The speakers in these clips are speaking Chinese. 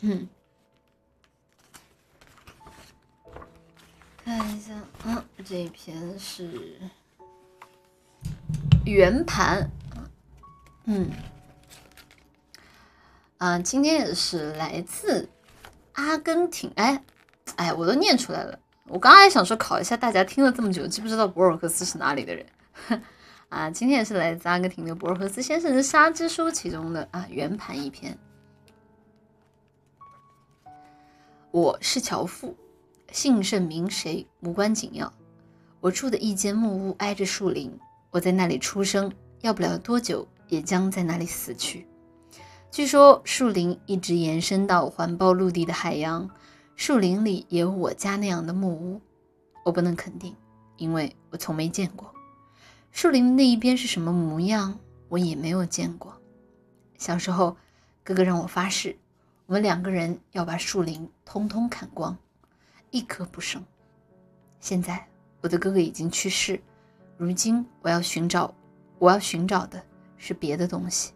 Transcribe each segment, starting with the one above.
嗯，看一下，嗯，这一篇是圆盘，嗯，啊，今天也是来自阿根廷，哎，哎，我都念出来了。我刚还想说考一下大家听了这么久，知不知道博尔赫斯是哪里的人？啊，今天也是来自阿根廷的博尔赫斯先生的《沙之书》其中的啊圆盘一篇。我是樵夫，姓甚名谁无关紧要。我住的一间木屋挨着树林，我在那里出生，要不了多久也将在那里死去。据说树林一直延伸到环抱陆地的海洋，树林里也有我家那样的木屋。我不能肯定，因为我从没见过。树林的那一边是什么模样，我也没有见过。小时候，哥哥让我发誓，我们两个人要把树林通通砍光，一棵不剩。现在，我的哥哥已经去世，如今我要寻找，我要寻找的是别的东西，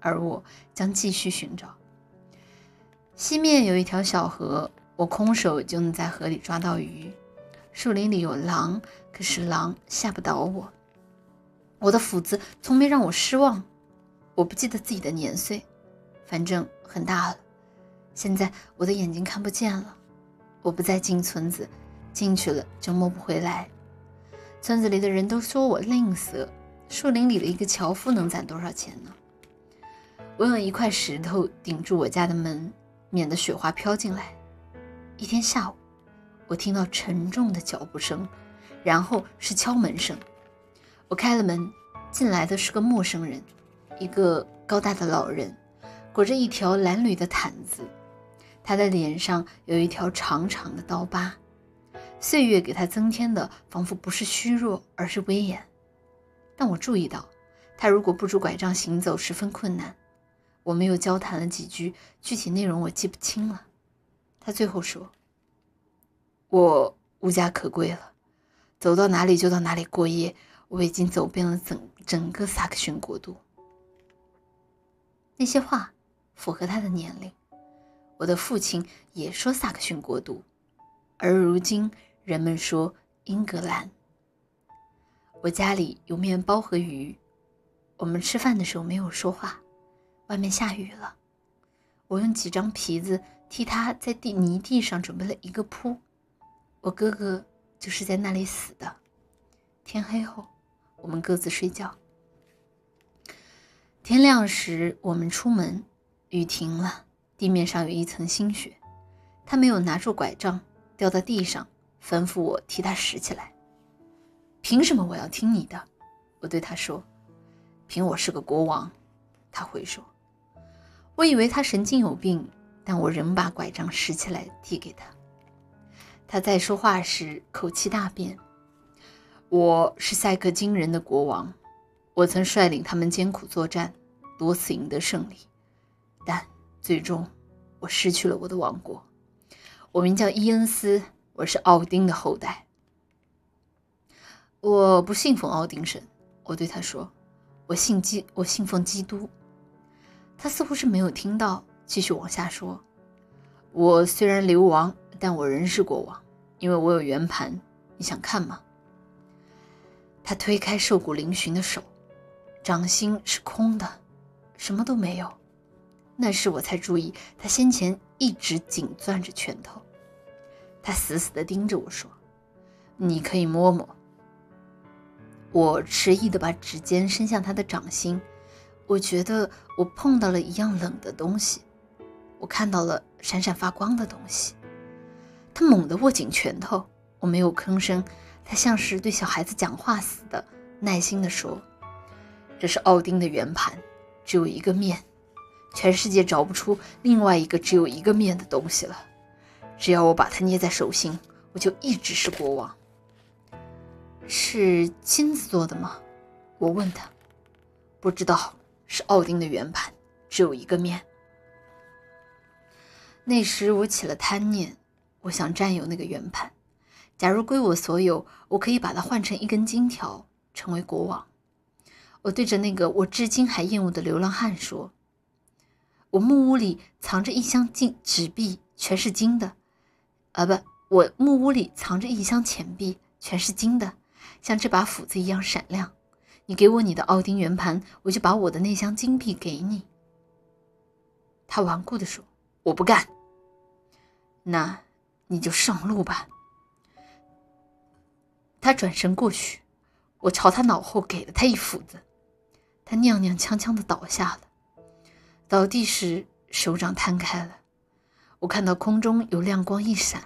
而我将继续寻找。西面有一条小河，我空手就能在河里抓到鱼。树林里有狼，可是狼吓不倒我。我的斧子从没让我失望。我不记得自己的年岁，反正很大了。现在我的眼睛看不见了。我不再进村子，进去了就摸不回来。村子里的人都说我吝啬。树林里的一个樵夫能攒多少钱呢？我用一块石头顶住我家的门，免得雪花飘进来。一天下午，我听到沉重的脚步声，然后是敲门声。我开了门，进来的是个陌生人，一个高大的老人，裹着一条蓝缕的毯子。他的脸上有一条长长的刀疤，岁月给他增添的仿佛不是虚弱，而是威严。但我注意到，他如果不拄拐杖行走十分困难。我们又交谈了几句，具体内容我记不清了。他最后说：“我无家可归了，走到哪里就到哪里过夜。”我已经走遍了整整个萨克逊国度。那些话符合他的年龄。我的父亲也说萨克逊国度，而如今人们说英格兰。我家里有面包和鱼。我们吃饭的时候没有说话。外面下雨了。我用几张皮子替他在地泥地上准备了一个铺。我哥哥就是在那里死的。天黑后。我们各自睡觉。天亮时，我们出门，雨停了，地面上有一层新雪。他没有拿住拐杖，掉到地上，吩咐我替他拾起来。凭什么我要听你的？我对他说：“凭我是个国王。”他回说：“我以为他神经有病，但我仍把拐杖拾起来递给他。”他在说话时口气大变。我是赛克金人的国王，我曾率领他们艰苦作战，多次赢得胜利，但最终我失去了我的王国。我名叫伊恩斯，我是奥丁的后代。我不信奉奥丁神，我对他说：“我信基，我信奉基督。”他似乎是没有听到，继续往下说：“我虽然流亡，但我仍是国王，因为我有圆盘。你想看吗？”他推开瘦骨嶙峋的手，掌心是空的，什么都没有。那时我才注意，他先前一直紧攥着拳头。他死死地盯着我说：“你可以摸摸。”我迟疑地把指尖伸向他的掌心，我觉得我碰到了一样冷的东西，我看到了闪闪发光的东西。他猛地握紧拳头，我没有吭声。他像是对小孩子讲话似的，耐心地说：“这是奥丁的圆盘，只有一个面，全世界找不出另外一个只有一个面的东西了。只要我把它捏在手心，我就一直是国王。”是金子做的吗？我问他。不知道，是奥丁的圆盘，只有一个面。那时我起了贪念，我想占有那个圆盘。假如归我所有，我可以把它换成一根金条，成为国王。我对着那个我至今还厌恶的流浪汉说：“我木屋里藏着一箱金纸币，全是金的。啊，不，我木屋里藏着一箱钱币，全是金的，像这把斧子一样闪亮。你给我你的奥丁圆盘，我就把我的那箱金币给你。他顽固地说：“我不干。”那你就上路吧。他转身过去，我朝他脑后给了他一斧子，他踉踉跄跄的倒下了。倒地时，手掌摊开了，我看到空中有亮光一闪。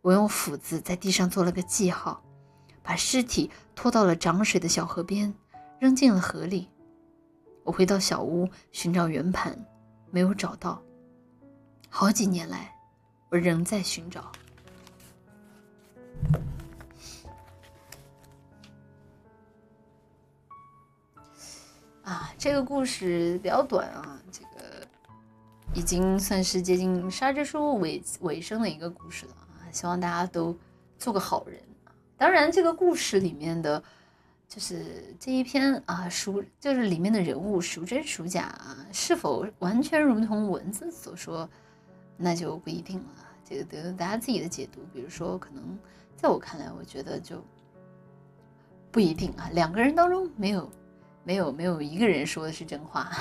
我用斧子在地上做了个记号，把尸体拖到了涨水的小河边，扔进了河里。我回到小屋寻找圆盘，没有找到。好几年来，我仍在寻找。这个故事比较短啊，这个已经算是接近《沙之书》尾尾声的一个故事了啊。希望大家都做个好人。当然，这个故事里面的，就是这一篇啊，属就是里面的人物孰真孰假啊，是否完全如同文字所说，那就不一定了。这个得大家自己的解读。比如说，可能在我看来，我觉得就不一定啊。两个人当中没有。没有没有一个人说的是真话。